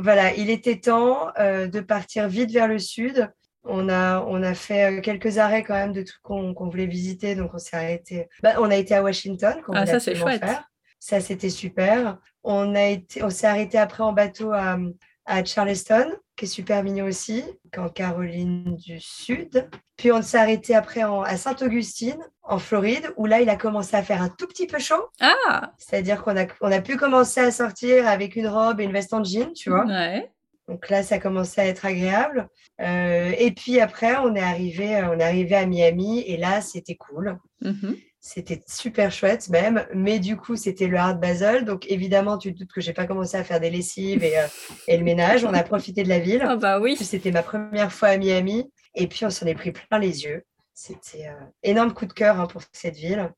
voilà, il était temps euh, de partir vite vers le sud. On a, on a fait euh, quelques arrêts quand même de tout qu'on voulait visiter. Donc, on s'est arrêté. Bah, on a été à Washington. Ah, ça, c'est chouette. Ça, c'était super. On, a été, on s'est arrêté après en bateau à, à Charleston, qui est super mignon aussi, en Caroline du Sud. Puis on s'est arrêté après à Sainte-Augustine, en Floride, où là, il a commencé à faire un tout petit peu chaud. Ah C'est-à-dire qu'on a, on a pu commencer à sortir avec une robe et une veste en jean, tu vois. Ouais. Donc là, ça commençait à être agréable. Euh, et puis après, on est arrivé, on est arrivé à Miami et là, c'était cool. Mhm. C'était super chouette même, mais du coup, c'était le Hard Basel. Donc évidemment, tu te doutes que j'ai pas commencé à faire des lessives et, euh, et, le ménage. On a profité de la ville. Ah bah oui. C'était ma première fois à Miami et puis on s'en est pris plein les yeux. C'était un euh, énorme coup de cœur hein, pour cette ville.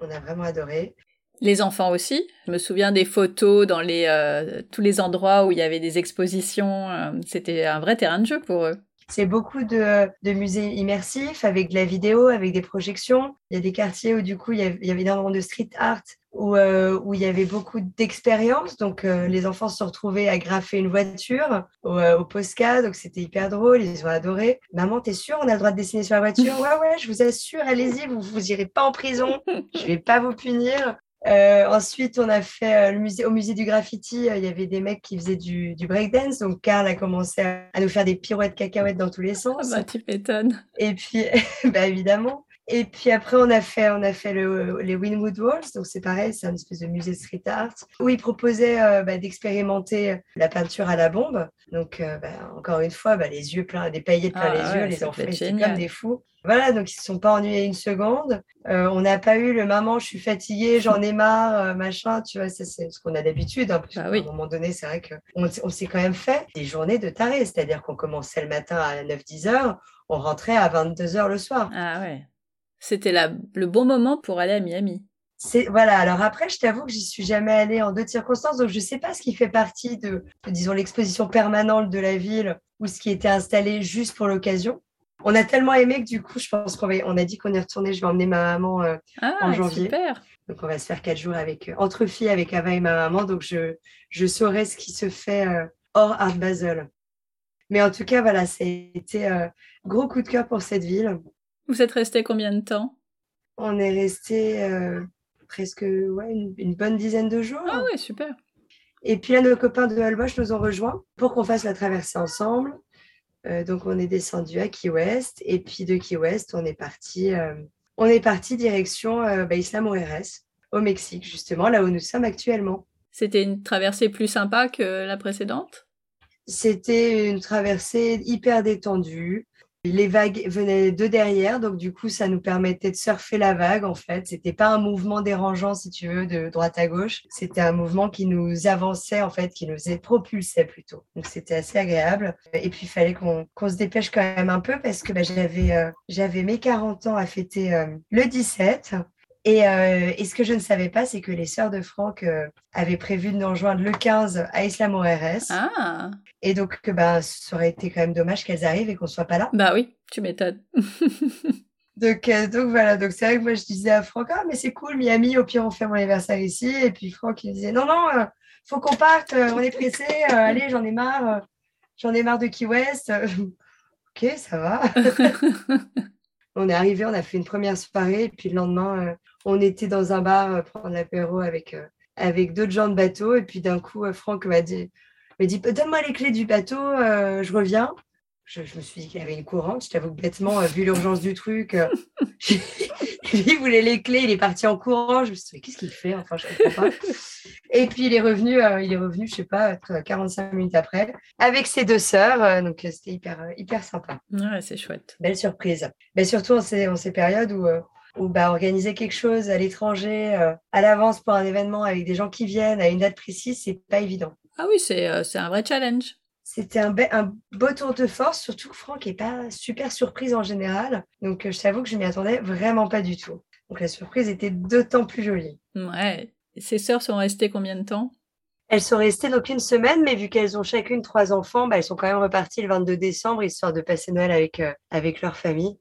On a vraiment adoré. Les enfants aussi. Je me souviens des photos dans les, euh, tous les endroits où il y avait des expositions. C'était un vrai terrain de jeu pour eux. C'est beaucoup de, musées immersifs avec de la vidéo, avec des projections. Il y a des quartiers où du coup il y avait, énormément de street art, où, euh, où il y avait beaucoup d'expériences. Donc euh, les enfants se retrouvaient à graffer une voiture au, euh, au Posca, donc c'était hyper drôle, ils ont adoré. Maman, t'es sûre, on a le droit de dessiner sur la voiture? Ouais, ouais, je vous assure, allez-y, vous vous irez pas en prison, je vais pas vous punir. Euh, ensuite, on a fait euh, le musée, au musée du graffiti, euh, il y avait des mecs qui faisaient du, du breakdance. Donc, Karl a commencé à, nous faire des pirouettes cacahuètes dans tous les sens. Ah bah, tu m'étonnes. Et puis, bah, évidemment. Et puis après, on a fait, on a fait le, les Winwood Walls. Donc, c'est pareil, c'est un espèce de musée street art où ils proposaient bah, d'expérimenter la peinture à la bombe. Donc, bah, encore une fois, bah, les yeux pleins, des paillettes plein ah les yeux, les enfants étaient comme des fous. Voilà, donc ils ne se sont pas ennuyés une seconde. Euh, on n'a pas eu le maman, je suis fatiguée, j'en ai marre, euh, machin, tu vois, c'est ce qu'on a d'habitude. Hein, bah À un moment donné, c'est vrai qu'on on, s'est quand même fait des journées de taré, c'est-à-dire qu'on commençait le matin à 9-10 heures, on rentrait à 22 heures le soir. Ah ouais. C'était le bon moment pour aller à Miami. Voilà, alors après, je t'avoue que j'y suis jamais allée en d'autres circonstances, donc je ne sais pas ce qui fait partie de, disons, l'exposition permanente de la ville ou ce qui était installé juste pour l'occasion on a tellement aimé que du coup, je pense qu'on on a dit qu'on est retourné. Je vais emmener ma maman euh, ah, en janvier. Super. Donc on va se faire quatre jours avec euh, entre filles avec Ava et ma maman. Donc je je saurai ce qui se fait euh, hors Art Basel. Mais en tout cas, voilà, c'était gros coup de cœur pour cette ville. Vous êtes resté combien de temps? On est resté presque ouais, une, bonne dizaine de jours. Ah oui, super. Et puis là, nos copains de Holbox nous ont rejoints pour qu'on fasse la traversée ensemble. Euh, donc, on est descendu à Key West. Et puis, de Key West, on est parti, euh, on est parti direction euh, bah, Isla au Mexique, justement, là où nous sommes actuellement. C'était une traversée plus sympa que la précédente? C'était une traversée hyper détendue. Les vagues venaient de derrière, donc du coup, ça nous permettait de surfer la vague, en fait. C'était pas un mouvement dérangeant, si tu veux, de droite à gauche. C'était un mouvement qui nous avançait, en fait, qui nous propulsait plutôt. Donc, c'était assez agréable. Et puis, il fallait qu'on se dépêche quand même un peu parce que bah, j'avais euh, mes 40 ans à fêter euh, le 17. Euh, et, ce que je ne savais pas, c'est que les sœurs de Franck euh, avaient prévu de nous rejoindre le 15 à Islam ORS. Ah. Et donc, bah, ça aurait été quand même dommage qu'elles arrivent et qu'on ne soit pas là. Bah oui, tu m'étonnes. donc, euh, donc voilà, donc c'est vrai que moi je disais à Franck, ah mais c'est cool, Miami, au pire on fait mon anniversaire ici. Et puis Franck il disait, non, non, faut qu'on parte, on est pressé, allez, j'en ai marre, j'en ai marre de Key West. ok, ça va. On est arrivé, on a fait une première soirée, et puis le lendemain, on était dans un bar euh, prendre l'apéro avec, euh, avec d'autres gens de bateau. Et puis d'un coup, euh, Franck m'a dit, dit Donne-moi les clés du bateau, je reviens. Je, me suis dit qu'il y avait une courante. Je t'avoue bêtement, vu l'urgence du truc, lui, il voulait les clés, il est parti en courant. Je me suis dit Qu'est-ce qu'il fait? Enfin, je comprends pas. Et puis il est revenu, il est revenu, je sais pas, 45 minutes après, avec ses deux sœurs. donc c'était hyper, hyper sympa. Ouais, c'est chouette. Belle surprise. Mais surtout en ces, en ces périodes où ou bah, organiser quelque chose à l'étranger euh, à l'avance pour un événement avec des gens qui viennent à une date précise, c'est pas évident. Ah oui, c'est euh, un vrai challenge. C'était un, un, beau tour de force, surtout que Franck n'est pas super surprise en général. Donc, euh, je t'avoue que je m'y attendais vraiment pas du tout. Donc, la surprise était d'autant plus jolie. Ouais. Ses sœurs sont restées combien de temps? Elles sont restées donc une semaine, mais vu qu'elles ont chacune trois enfants, bah, elles sont quand même reparties le 22 décembre, histoire de passer Noël avec, avec leur famille.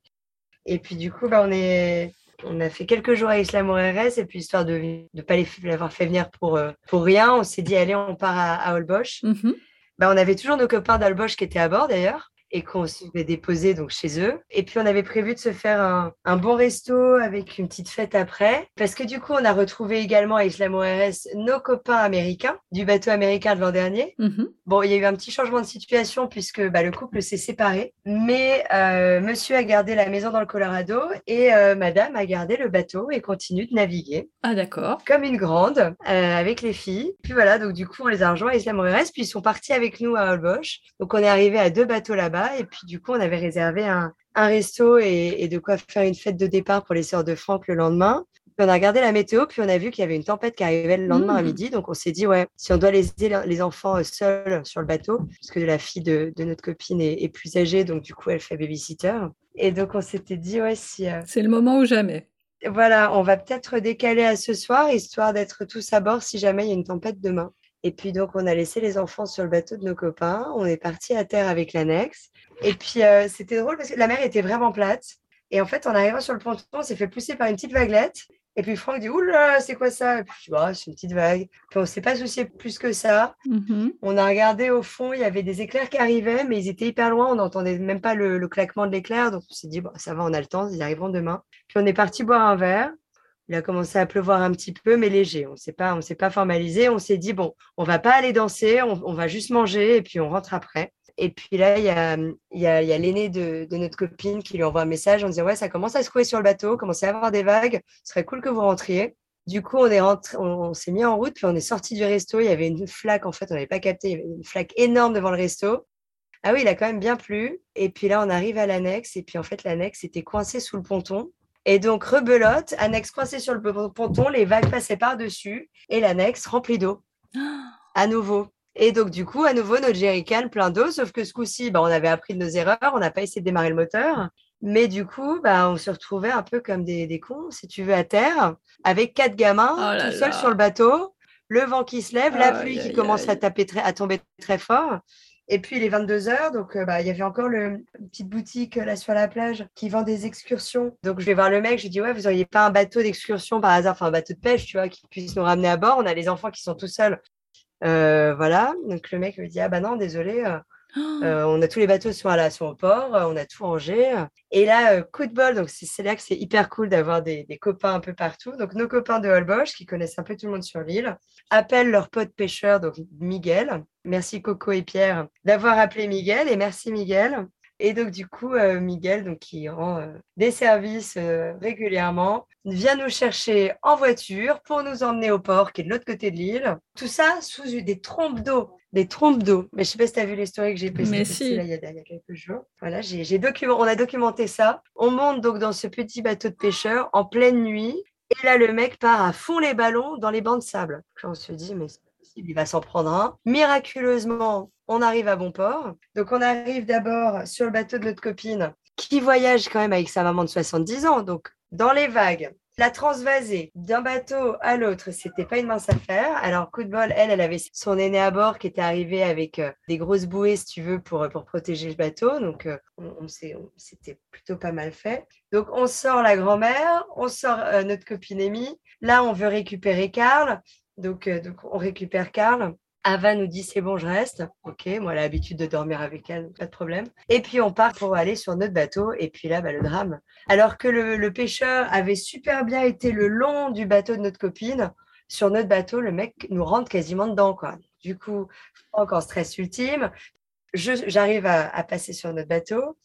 Et puis, du coup, bah, on est on a fait quelques jours à Islam RS et puis histoire de ne pas les, l'avoir fait venir pour, euh, pour rien, on s'est dit allez, on part à, à Holbox. Mhm. Bah, on avait toujours nos copains d'Albosch qui étaient à bord d'ailleurs et qu'on se fait déposer donc chez eux. Et puis on avait prévu de se faire un, bon resto avec une petite fête après, parce que du coup on a retrouvé également à Islam ORS nos copains américains du bateau américain de l'an dernier. Mhm. Bon, il y a eu un petit changement de situation puisque bah, le couple s'est séparé, mais euh, Monsieur a gardé la maison dans le Colorado et euh, Madame a gardé le bateau et continue de naviguer. Ah d'accord. Comme une grande euh, avec les filles. Puis voilà, donc du coup on les a rejoints à Islam ORS, puis ils sont partis avec nous à Holbox. Donc on est arrivé à deux bateaux là-bas et puis, du coup, on avait réservé un, resto et, de quoi faire une fête de départ pour les sœurs de Franck le lendemain. Puis on a regardé la météo, puis on a vu qu'il y avait une tempête qui arrivait le lendemain à mmh. midi. Donc, on s'est dit, ouais, si on doit laisser les enfants euh, seuls sur le bateau, parce que la fille de, notre copine est, plus âgée, donc du coup, elle fait babysitter. Et donc, on s'était dit, ouais, si. Euh, C'est le moment ou jamais. Voilà, on va peut-être décaler à ce soir, histoire d'être tous à bord si jamais il y a une tempête demain. Et puis donc, on a laissé les enfants sur le bateau de nos copains. On est parti à terre avec l'annexe. Et puis, euh, c'était drôle parce que la mer était vraiment plate. Et en fait, en arrivant sur le ponton, on s'est fait pousser par une petite vaguelette. Et puis Franck dit Oula, c'est quoi ça? Et puis je dis bah, C'est une petite vague. Puis on ne s'est pas soucié plus que ça. Mm-hmm. On a regardé au fond, il y avait des éclairs qui arrivaient, mais ils étaient hyper loin. On n'entendait même pas le, claquement de l'éclair. Donc on s'est dit bah, Ça va, on a le temps, ils arriveront demain. Puis on est parti boire un verre. Il a commencé à pleuvoir un petit peu, mais léger. On ne s'est pas formalisé. On s'est dit Bon, on va pas aller danser, on, va juste manger et puis on rentre après. Et puis là, il y a, l'aîné de, notre copine qui lui envoie un message en disant Ouais, ça commence à se couler sur le bateau, commence à avoir des vagues, ce serait cool que vous rentriez. Du coup, on s'est mis en route, puis on est sorti du resto. Il y avait une flaque, en fait, on n'avait pas capté, une flaque énorme devant le resto. Ah oui, il a quand même bien plu. Et puis là, on arrive à l'annexe, et puis en fait, l'annexe était coincée sous le ponton. Et donc, rebelote, annexe coincée sur le ponton, les vagues passaient par-dessus, et l'annexe remplie d'eau. à nouveau. Et donc, du coup, à nouveau, notre jerrycan plein d'eau, sauf que ce coup-ci, bah, on avait appris de nos erreurs, on n'a pas essayé de démarrer le moteur. Mais du coup, bah, on se retrouvait un peu comme des, cons, si tu veux, à terre, avec quatre gamins, oh tout seuls sur le bateau, le vent qui se lève, la pluie qui commence à, taper à tomber très fort. Et puis, il est 22 heures, donc euh, bah, il y avait encore le, une petite boutique euh, là sur la plage qui vend des excursions. Donc, je vais voir le mec, je lui dis, ouais, vous n'auriez pas un bateau d'excursion par hasard, enfin un bateau de pêche, tu vois, qui puisse nous ramener à bord. On a les enfants qui sont tout seuls euh, voilà, donc le mec me dit Ah bah non, désolé, euh, oh. euh, on a tous les bateaux sont, à la, sont au port, on a tout rangé. Et là, coup de bol, donc c'est là que c'est hyper cool d'avoir des, copains un peu partout. Donc nos copains de Holbox, qui connaissent un peu tout le monde sur l'île, appellent leur pote pêcheur, donc Miguel. Merci Coco et Pierre d'avoir appelé Miguel et merci Miguel. Et donc, du coup, Miguel, donc, qui rend des services régulièrement, vient nous chercher en voiture pour nous emmener au port qui est de l'autre côté de l'île. Tout ça sous des trompes d'eau. Des trompes d'eau. Mais je ne sais pas si tu as vu l'histoire que j'ai postée si. il, y a, quelques jours. Voilà, j'ai, document, on a documenté ça. On monte donc dans ce petit bateau de pêcheur en pleine nuit. Et là, le mec part à fond les ballons dans les bancs de sable. on se dit, mais il va s'en prendre un. Miraculeusement, on arrive à bon port. Donc, on arrive d'abord sur le bateau de notre copine qui voyage quand même avec sa maman de 70 ans. Donc, dans les vagues. La transvaser d'un bateau à l'autre, c'était pas une mince affaire. Alors, coup de bol, elle, elle avait son aîné à bord qui était arrivé avec euh, des grosses bouées, si tu veux, pour, pour protéger le bateau. Donc, euh, on, c'était plutôt pas mal fait. Donc, on sort la grand-mère, on sort euh, notre copine Amy. Là, on veut récupérer Karl. Donc, donc on récupère Karl. Ava nous dit c'est bon, je reste. Ok, moi, elle l'habitude de dormir avec elle, pas de problème. Et puis, on part pour aller sur notre bateau. Et puis là, bah, le drame. Alors que le, pêcheur avait super bien été le long du bateau de notre copine, sur notre bateau, le mec nous rentre quasiment dedans. Quoi. Du coup, encore stress ultime. J'arrive à, passer sur notre bateau.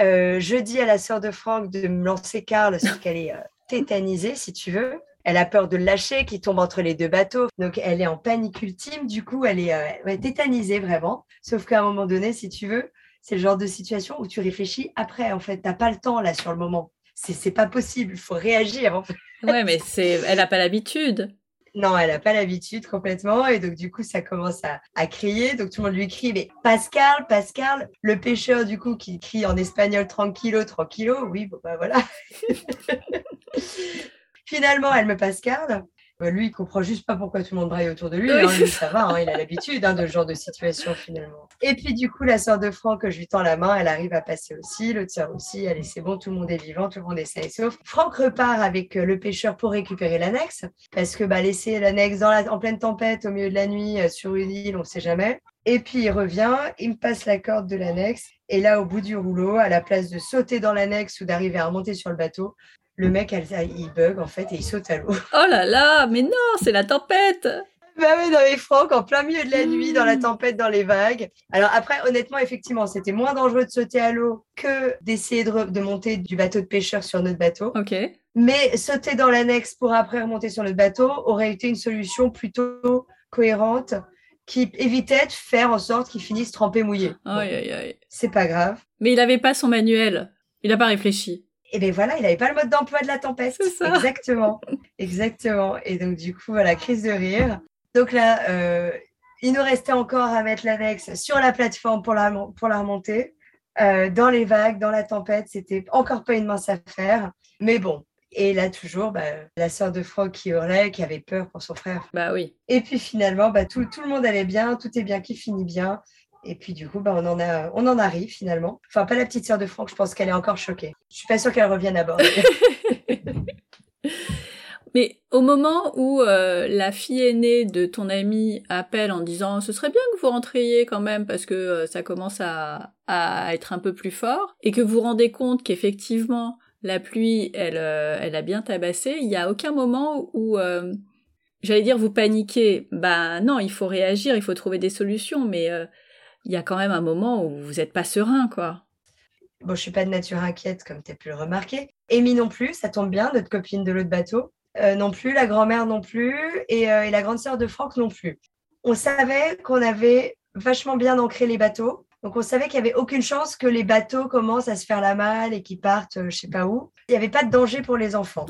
Euh, je dis à la sœur de Franck de me lancer Carl, parce qu'elle est euh, tétanisée, si tu veux elle a peur de le lâcher, qui tombe entre les deux bateaux. Donc, elle est en panique ultime. Du coup, elle est euh, tétanisée vraiment. Sauf qu'à un moment donné, si tu veux, c'est le genre de situation où tu réfléchis après. En fait, tu n'as pas le temps là sur le moment. C'est pas possible. Il faut réagir. En fait. Ouais, mais c'est, elle n'a pas l'habitude. Non, elle n'a pas l'habitude complètement. Et donc, du coup, ça commence à, crier. Donc, tout le monde lui crie, mais Pascal, Pascal, le pêcheur, du coup, qui crie en espagnol tranquillo, tranquillo. Oui, bon, bah voilà. Finalement, elle me passe garde. Euh, lui, il comprend juste pas pourquoi tout le monde braille autour de lui. Hein, lui, ça va, hein, il a l'habitude hein, de ce genre de situation finalement. Et puis du coup, la sœur de Franck, je lui tends la main, elle arrive à passer aussi, l'autre sœur aussi. Allez, c'est bon, tout le monde est vivant, tout le monde est sain et sauf. Franck repart avec euh, le pêcheur pour récupérer l'annexe, parce que bah, laisser l'annexe en pleine tempête, au milieu de la nuit, euh, sur une île, on ne sait jamais. Et puis il revient, il me passe la corde de l'annexe. Et là, au bout du rouleau, à la place de sauter dans l'annexe ou d'arriver à remonter sur le bateau, le mec, il bug en fait et il saute à l'eau. Oh là là, mais non, c'est la tempête bah oui, dans les Franck, en plein milieu de la nuit, dans la tempête, dans les vagues. Alors après, honnêtement, effectivement, c'était moins dangereux de sauter à l'eau que d'essayer de, monter du bateau de pêcheur sur notre bateau. Ok. Mais sauter dans l'annexe pour après remonter sur notre bateau aurait été une solution plutôt cohérente qui évitait de faire en sorte qu'il finisse trempé mouillé. Aïe, aïe, aïe. C'est pas grave. Mais il n'avait pas son manuel. Il n'a pas réfléchi. Et bien voilà, il n'avait pas le mode d'emploi de la tempête. Ça. Exactement. Exactement. Et donc, du coup, voilà, crise de rire. Donc là, euh, il nous restait encore à mettre l'annexe sur la plateforme pour la, pour la remonter. Euh, dans les vagues, dans la tempête, c'était encore pas une mince affaire. Mais bon. Et là, toujours, bah, la sœur de Franck qui hurlait, qui avait peur pour son frère. Bah oui. Et puis finalement, bah, tout, tout le monde allait bien, tout est bien qui finit bien. Et puis du coup, bah, on, en arrive finalement. Enfin, pas la petite sœur de Franck, je pense qu'elle est encore choquée. Je suis pas sûre qu'elle revienne à bord. Mais au moment où euh, la fille aînée de ton ami appelle en disant ce serait bien que vous rentriez quand même parce que euh, ça commence à, être un peu plus fort et que vous vous rendez compte qu'effectivement la pluie elle, euh, elle a bien tabassé, il n'y a aucun moment où j'allais dire vous paniquez. Bah non, il faut réagir, il faut trouver des solutions, mais il y a quand même un moment où vous n'êtes pas serein, quoi. Bon, je suis pas de nature inquiète, comme tu as pu le remarquer. Amy non plus, ça tombe bien, notre copine de l'autre bateau. Euh, non plus, la grand-mère non plus, euh, et, la grande sœur de Franck non plus. On savait qu'on avait vachement bien ancré les bateaux. Donc, on savait qu'il n'y avait aucune chance que les bateaux commencent à se faire la malle et qu'ils partent, je euh, je sais pas où. Il n'y avait pas de danger pour les enfants.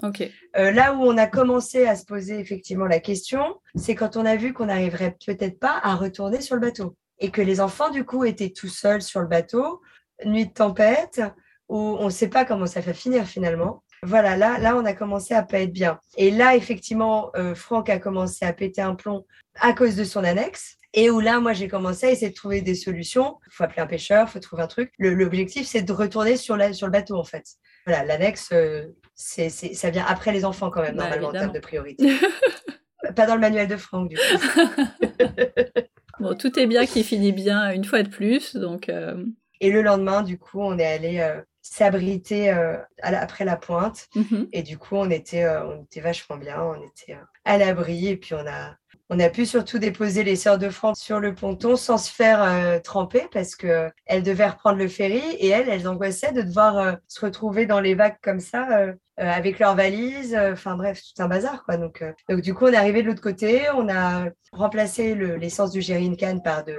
là où on a commencé à se poser effectivement la question, c'est quand on a vu qu'on n'arriverait peut-être pas à retourner sur le bateau et que les enfants, du coup, étaient tout seuls sur le bateau, nuit de tempête, où on ne sait pas comment ça va finir finalement. Voilà, là, là, on a commencé à pas être bien. Et là, effectivement, euh, Franck a commencé à péter un plomb à cause de son annexe. Et où là, moi, j'ai commencé à essayer de trouver des solutions. Il faut appeler un pêcheur, il faut trouver un truc. L'objectif, c'est de retourner sur, la, sur le bateau, en fait. Voilà, l'annexe, euh, c'est, ça vient après les enfants, quand même, bah, normalement, en termes de priorité. pas dans le manuel de Franck, du coup. Bon, tout est bien qui finit bien une fois de plus. Donc, euh. Et le lendemain, du coup, on est allé euh, s'abriter euh, après la pointe. Mm-hmm. Et du coup, on était, on était vachement bien. On était à l'abri. Et puis, on a, on a pu surtout déposer les sœurs de France sur le ponton sans se faire euh, tremper parce que elles devaient reprendre le ferry et elles, elles angoissaient de devoir euh, se retrouver dans les vagues comme ça euh, avec leurs valises. Enfin bref, tout un bazar quoi. Donc, donc du coup, on est arrivé de l'autre côté, on a remplacé l'essence du Can par de,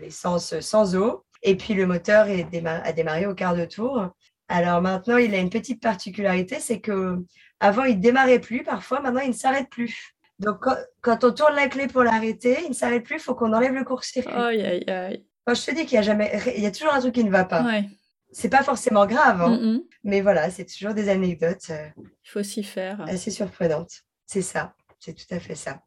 l'essence sans eau et puis le moteur a démarré au quart de tour. Alors maintenant, il a une petite particularité, c'est que avant il démarrait plus, parfois maintenant il ne s'arrête plus. Donc, quand, on tourne la clé pour l'arrêter, il ne s'arrête plus, il faut qu'on enlève le court-circuit. Aïe, aïe, aïe. Quand je te dis qu'il y a jamais, il y a toujours un truc qui ne va pas. Ouais. C'est pas forcément grave, hein. mais voilà, c'est toujours des anecdotes. Euh, il faut s'y faire. Assez surprenantes. C'est ça, c'est tout à fait ça.